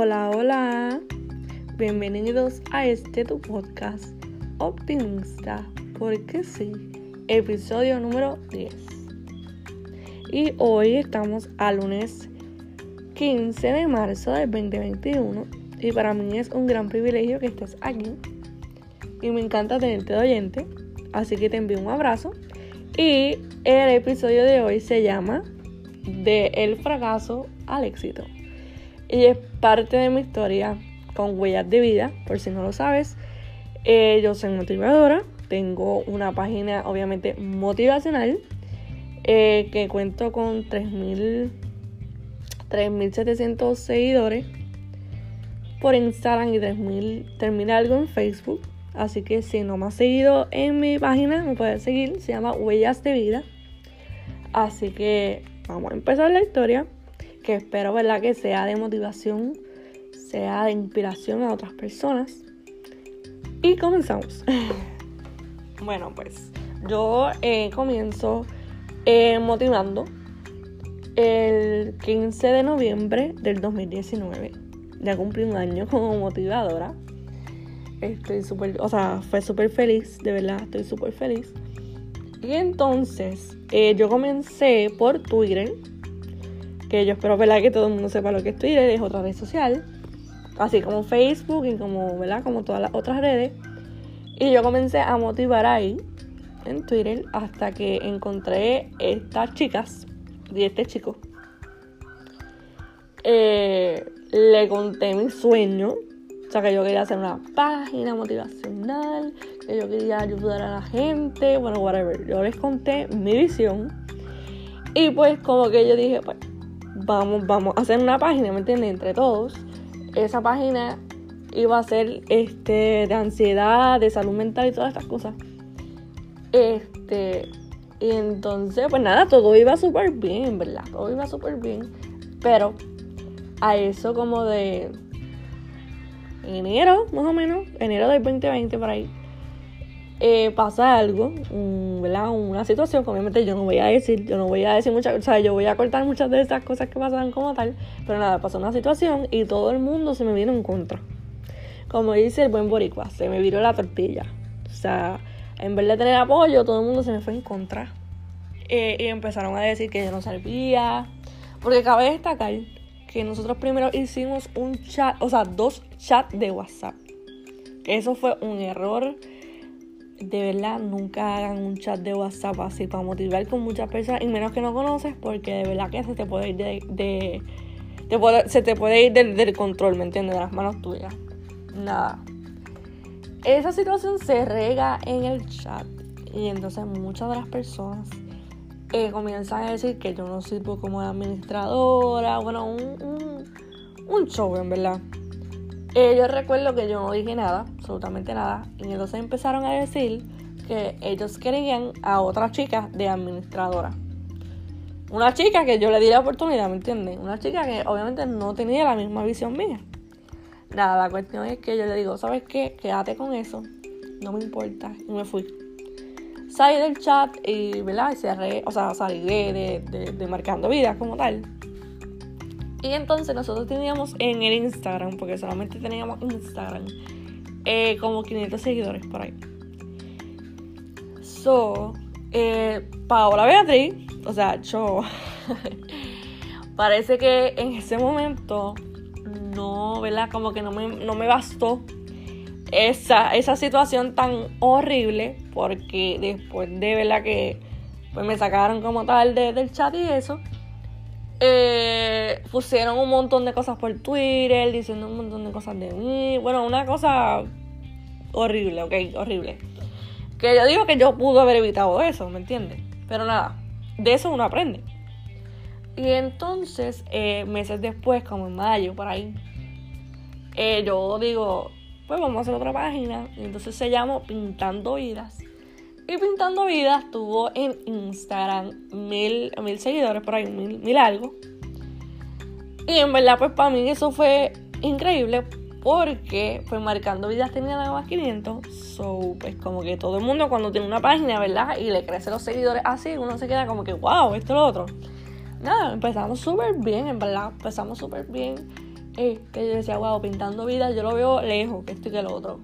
Hola, hola. Bienvenidos a este tu podcast optimista, porque sí, episodio número 10. Y hoy estamos a lunes 15 de marzo del 2021 y para mí es un gran privilegio que estés aquí y me encanta tenerte de oyente, así que te envío un abrazo y el episodio de hoy se llama De el fracaso al éxito y es parte de mi historia con huellas de vida, por si no lo sabes. Eh, yo soy motivadora, tengo una página obviamente motivacional eh, que cuento con 3.700 seguidores por Instagram y 3.000 termina algo en Facebook. Así que si no me has seguido en mi página, me puedes seguir. Se llama Huellas de Vida. Así que vamos a empezar la historia que espero ¿verdad? que sea de motivación, sea de inspiración a otras personas. Y comenzamos. bueno, pues yo eh, comienzo eh, motivando el 15 de noviembre del 2019. Ya cumplí un año como motivadora. Estoy súper, o sea, fue súper feliz, de verdad, estoy súper feliz. Y entonces eh, yo comencé por Twitter que yo espero ¿verdad? que todo el mundo sepa lo que es Twitter, es otra red social, así como Facebook y como, ¿verdad? como todas las otras redes. Y yo comencé a motivar ahí, en Twitter, hasta que encontré estas chicas y este chico. Eh, le conté mi sueño, o sea, que yo quería hacer una página motivacional, que yo quería ayudar a la gente, bueno, whatever. Yo les conté mi visión. Y pues como que yo dije, pues vamos, vamos a hacer una página, ¿me entiendes? Entre todos. Esa página iba a ser este, de ansiedad, de salud mental y todas estas cosas. Este, y entonces, pues nada, todo iba súper bien, ¿verdad? Todo iba súper bien. Pero a eso como de enero, más o menos, enero del 2020 por ahí, eh, pasa algo, ¿verdad? Una situación obviamente yo no voy a decir, yo no voy a decir muchas, o sea, yo voy a cortar muchas de esas cosas que pasan como tal, pero nada, pasó una situación y todo el mundo se me vino en contra. Como dice el buen boricua, se me viró la tortilla. O sea, en vez de tener apoyo, todo el mundo se me fue en contra. Eh, y empezaron a decir que yo no servía. Porque cabe destacar que nosotros primero hicimos un chat, o sea, dos chats de WhatsApp. Eso fue un error de verdad nunca hagan un chat de WhatsApp así para motivar con muchas personas y menos que no conoces porque de verdad que se te puede ir de, se te puede ir del, control, ¿me entiendes? De las manos tuyas. Nada. Esa situación se rega en el chat y entonces muchas de las personas eh, comienzan a decir que yo no sirvo como administradora, bueno, un, un, un show en verdad. Eh, yo recuerdo que yo no dije nada, absolutamente nada, y entonces empezaron a decir que ellos querían a otra chica de administradora. Una chica que yo le di la oportunidad, ¿me entiendes? Una chica que obviamente no tenía la misma visión mía. Nada, la cuestión es que yo le digo, ¿sabes qué? Quédate con eso, no me importa, y me fui. Salí del chat y, ¿verdad? Y cerré, o sea, salí de, de, de marcando vidas como tal. Y entonces nosotros teníamos en el Instagram, porque solamente teníamos Instagram, eh, como 500 seguidores por ahí. So, eh, Paola Beatriz, o sea, yo, parece que en ese momento no, ¿verdad? Como que no me, no me bastó esa, esa situación tan horrible, porque después de, ¿verdad? Que pues me sacaron como tal del chat y eso eh, pusieron un montón de cosas por Twitter, diciendo un montón de cosas de mí. Bueno, una cosa horrible, ok, horrible. Que yo digo que yo pude haber evitado eso, ¿me entiendes? Pero nada, de eso uno aprende. Y entonces, eh, meses después, como en mayo, por ahí, eh, yo digo, pues vamos a hacer otra página. Y entonces se llama Pintando Vidas. Y Pintando Vidas tuvo en Instagram mil, mil seguidores, por ahí, mil, mil algo. Y en verdad, pues para mí eso fue increíble porque pues Marcando Vidas tenía nada más 500. So, pues como que todo el mundo cuando tiene una página, ¿verdad? Y le crecen los seguidores así, uno se queda como que, wow, esto es lo otro. Nada, empezamos súper bien, en verdad, empezamos súper bien. es que yo decía, wow, pintando vida, yo lo veo lejos, que esto y que lo otro.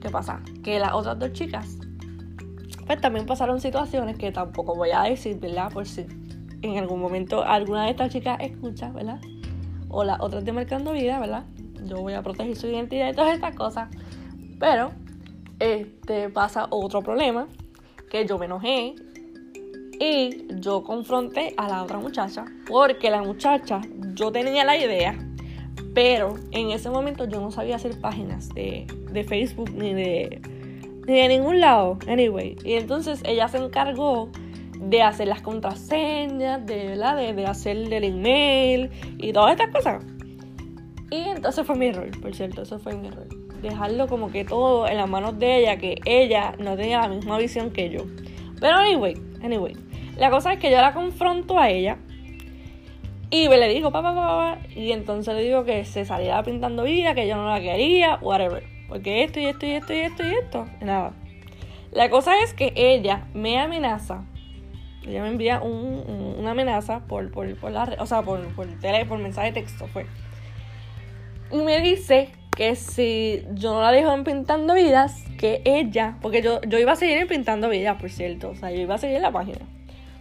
¿Qué pasa? Que las otras dos chicas, pues también pasaron situaciones que tampoco voy a decir, ¿verdad? Por si en algún momento alguna de estas chicas escucha, ¿verdad? O las otras de Marcando Vida, ¿verdad? Yo voy a proteger su identidad y todas estas cosas. Pero, este, pasa otro problema, que yo me enojé y yo confronté a la otra muchacha, porque la muchacha, yo tenía la idea, pero en ese momento yo no sabía hacer páginas de, Facebook ni de, ni de ningún lado, anyway. Y entonces ella se encargó de hacer las contraseñas, de, ¿verdad? de, de hacer el email y todas estas cosas. Y entonces fue mi error, por cierto, eso fue mi error. Dejarlo como que todo en las manos de ella, que ella no tenía la misma visión que yo. Pero anyway, anyway. La cosa es que yo la confronto a ella y le digo, papá, papá, y entonces le digo que se saliera pintando vida, que yo no la quería, whatever. Porque esto y esto y esto y esto y esto. Nada. La cosa es que ella me amenaza. Ella me envía una amenaza por, por, por la o sea, por, por, tele, por mensaje de texto, fue. Y me dice que si yo no la dejo en Pintando Vidas, que ella, porque yo, yo iba a seguir en Pintando Vidas, por cierto, o sea, yo iba a seguir en la página.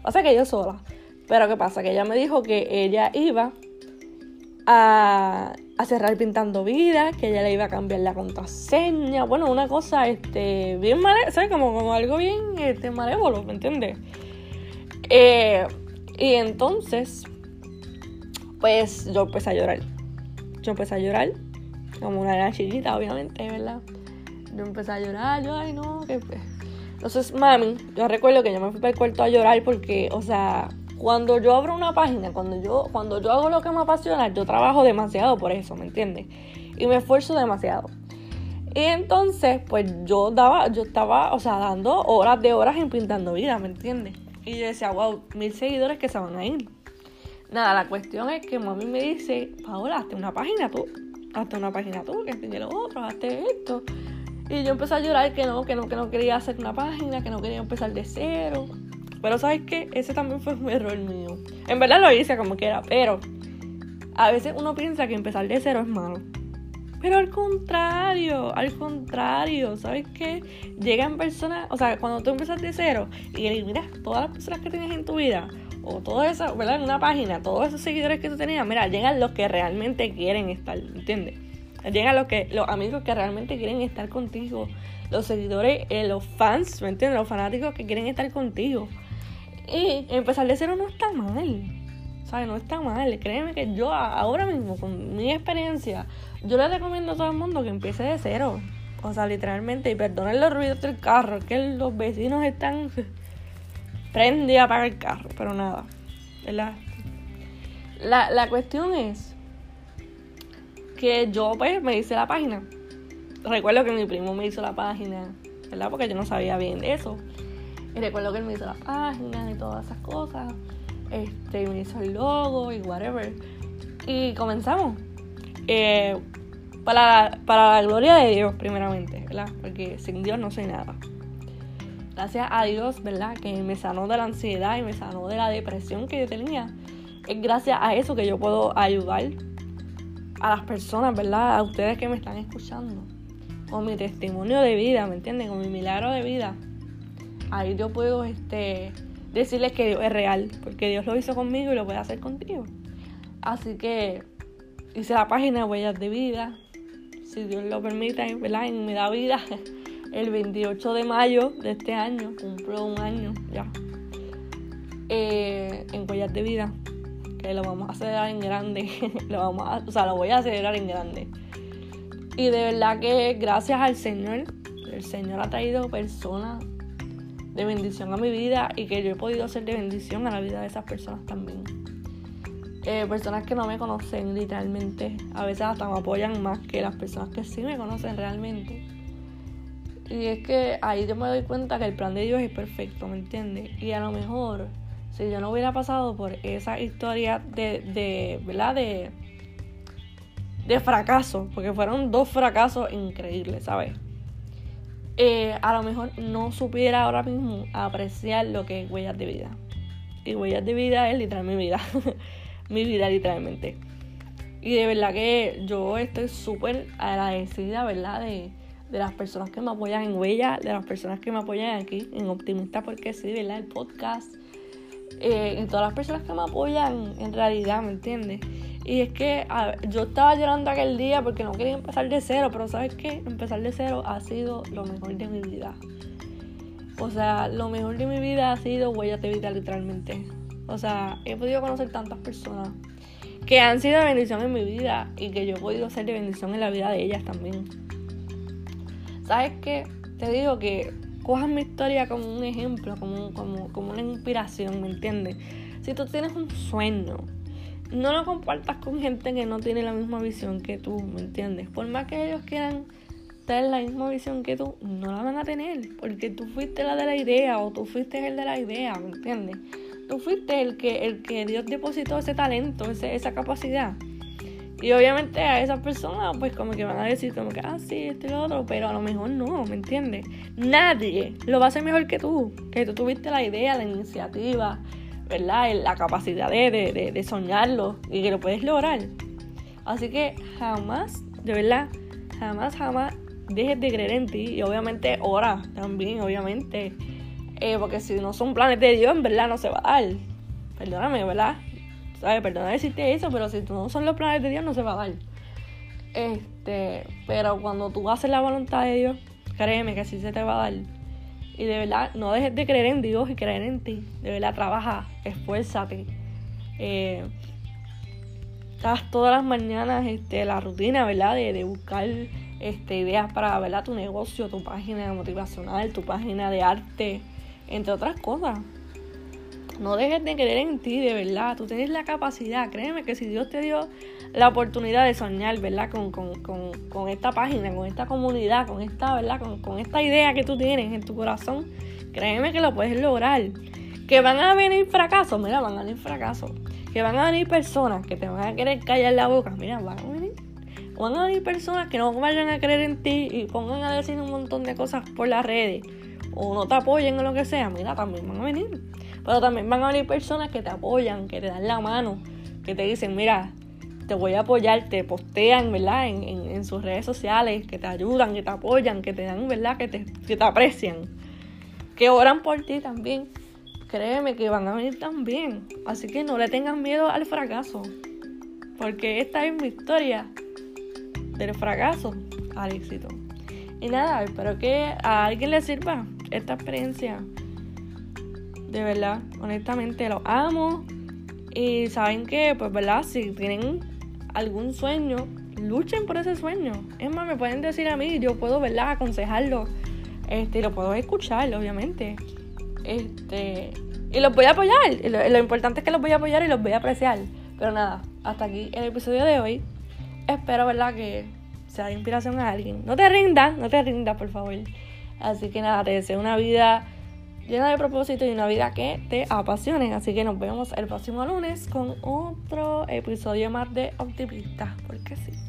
Pasa que yo sola. Pero ¿qué pasa? Que ella me dijo que ella iba a, cerrar pintando vidas, que ella le iba a cambiar la contraseña. Bueno, una cosa este, bien malévola, ¿sabes? Como, como algo bien este, malévolo, ¿me entiendes? Eh, y entonces, pues yo empecé a llorar. Yo empecé a llorar, como una gran chiquita, obviamente, ¿verdad? Yo empecé a llorar, yo, ay, no, que. Entonces, mami, yo recuerdo que yo me fui para el cuarto a llorar porque, o sea, cuando yo abro una página, cuando yo, cuando yo hago lo que me apasiona, yo trabajo demasiado por eso, ¿me entiendes? Y me esfuerzo demasiado. Y entonces, pues yo daba, yo estaba, o sea, dando horas de horas en pintando vida, ¿me entiendes? Y yo decía, wow, mil seguidores que se van a ir. Nada, la cuestión es que mami me dice, Paola, hazte una página tú, hazte una página tú, que tiene lo otro, hazte esto. Y yo empecé a llorar que no, que no, que no quería hacer una página, que no quería empezar de cero. Pero ¿sabes qué? Ese también fue un error mío. En verdad lo hice como quiera, pero a veces uno piensa que empezar de cero es malo. Pero al contrario, al contrario, ¿sabes qué? Llegan personas, o sea, cuando tú empiezas de cero y eliminas todas las personas que tienes en tu vida, o todo eso, ¿verdad? En una página, todos esos seguidores que tú tenías, mira, llegan los que realmente quieren estar, ¿entiendes? Llegan los, que, los amigos que realmente quieren estar contigo, los seguidores, eh, los fans, ¿me entiendes? Los fanáticos que quieren estar contigo. Y empezar de cero no está mal. ¿Sabes? No está mal. Créeme que yo ahora mismo, con mi experiencia, yo le recomiendo a todo el mundo que empiece de cero. O sea, literalmente, y perdonen los ruidos del carro, que los vecinos están prende a el carro, pero nada. ¿verdad? La, la cuestión es que yo pues me hice la página. Recuerdo que mi primo me hizo la página, ¿verdad? Porque yo no sabía bien de eso. Y recuerdo que él me hizo la página y todas esas cosas. Este, me hizo el logo y whatever. Y comenzamos. Eh, para, para la gloria de Dios, primeramente, ¿verdad? Porque sin Dios no soy nada. Gracias a Dios, ¿verdad? Que me sanó de la ansiedad y me sanó de la depresión que yo tenía. Es gracias a eso que yo puedo ayudar a las personas, ¿verdad? A ustedes que me están escuchando. Con mi testimonio de vida, ¿me entienden? Con mi milagro de vida ahí yo puedo este, decirles que Dios es real, porque Dios lo hizo conmigo y lo puede hacer contigo. Así que hice la página Huellas de Vida, si Dios lo permite, ¿verdad? En me da vida, el 28 de mayo de este año, cumplo un año ya, eh, en Huellas de Vida, que lo vamos a celebrar en grande, lo vamos o sea, lo voy a celebrar en grande. Y de verdad que gracias al Señor, el Señor ha traído personas de bendición a mi vida y que yo he podido ser de bendición a la vida de esas personas también. Eh, personas que no me conocen literalmente, a veces hasta me apoyan más que las personas que sí me conocen realmente. Y es que ahí yo me doy cuenta que el plan de Dios es perfecto, ¿me entiendes? Y a lo mejor, si yo no hubiera pasado por esa historia de, de ¿verdad? De, de fracaso, porque fueron dos fracasos increíbles, ¿sabes? Eh, a lo mejor no supiera ahora mismo apreciar lo que es huellas de vida. Y huellas de vida es literal mi vida. mi vida literalmente. Y de verdad que yo estoy súper agradecida, ¿verdad? De, de las personas que me apoyan en Huella, de las personas que me apoyan aquí en Optimista, porque sí, ¿verdad? El podcast, eh, y todas las personas que me apoyan en realidad, ¿me entiendes? Y es que yo estaba llorando aquel día porque no quería empezar de cero, pero ¿sabes qué? Empezar de cero ha sido lo mejor de mi vida. O sea, lo mejor de mi vida ha sido Huella de Vida, literalmente. O sea, he podido conocer tantas personas que han sido de bendición en mi vida y que yo he podido ser de bendición en la vida de ellas también. ¿Sabes qué? Te digo que cojas mi historia como un ejemplo, como, como, como una inspiración, ¿me entiendes? Si tú tienes un sueño, no lo compartas con gente que no tiene la misma visión que tú, ¿me entiendes? Por más que ellos quieran tener la misma visión que tú, no la van a tener, porque tú fuiste la de la idea o tú fuiste el de la idea, ¿me entiendes? Tú fuiste el que, el que Dios depositó ese talento, esa capacidad. Y obviamente a esas personas, pues como que van a decir, como que, ah, sí, esto y lo otro, pero a lo mejor no, ¿me entiendes? Nadie lo va a hacer mejor que tú, que tú tuviste la idea, la iniciativa, ¿verdad? La capacidad de, de, de soñarlo y que lo puedes lograr. Así que jamás, de verdad, jamás, jamás dejes de creer en ti y obviamente ora también, obviamente. Eh, porque si no son planes de Dios, en verdad no se va a dar. Perdóname, ¿verdad? ¿Sabes? Perdona decirte eso, pero si no son los planes de Dios, no se va a dar. Este, pero cuando tú haces la voluntad de Dios, créeme que sí se te va a dar. Y de verdad, no dejes de creer en Dios y creer en ti. De verdad, trabaja, esfuérzate. Eh, estás todas las mañanas este, la rutina, ¿verdad? De, de buscar este, ideas para ¿verdad? tu negocio, tu página motivacional, tu página de arte, entre otras cosas. No dejes de creer en ti, de verdad. Tú tienes la capacidad. Créeme que si Dios te dio la oportunidad de soñar, ¿verdad? Con, con, con, con esta página, con esta comunidad, con esta, ¿verdad? Con, esta idea que tú tienes en tu corazón, créeme que lo puedes lograr. Que van a venir fracasos, mira, van a venir fracasos. Que van a venir personas que te van a querer callar la boca, mira, van a venir. Van a venir personas que no vayan a creer en ti y pongan a decir un montón de cosas por las redes o no te apoyen o lo que sea, mira, también van a venir. Pero también van a venir personas que te apoyan, que te dan la mano, que te dicen, mira, te voy a apoyar, te postean, ¿verdad? En, en, sus redes sociales, que te ayudan, que te apoyan, que te dan, ¿verdad? Que te, que te aprecian, que oran por ti también. Créeme que van a venir también. Así que no le tengan miedo al fracaso. Porque esta es mi historia del fracaso al éxito. Y nada, espero que a alguien le sirva esta experiencia. De verdad, honestamente lo amo. Y saben que, pues, ¿verdad? Si tienen algún sueño, luchen por ese sueño. Es más, me pueden decir a mí, yo puedo, ¿verdad? Aconsejarlo. Este, lo puedo escuchar, obviamente. Este, y los voy a apoyar. lo, lo importante es que los voy a apoyar y los voy a apreciar. Pero nada, hasta aquí el episodio de hoy. Espero, ¿verdad? Que sea inspiración a alguien. No te rindas, no te rindas, por favor. Así que nada, te deseo una vida llena de propósito y una vida que te apasione. Así que nos vemos el próximo lunes con otro episodio más de Optimista, porque sí.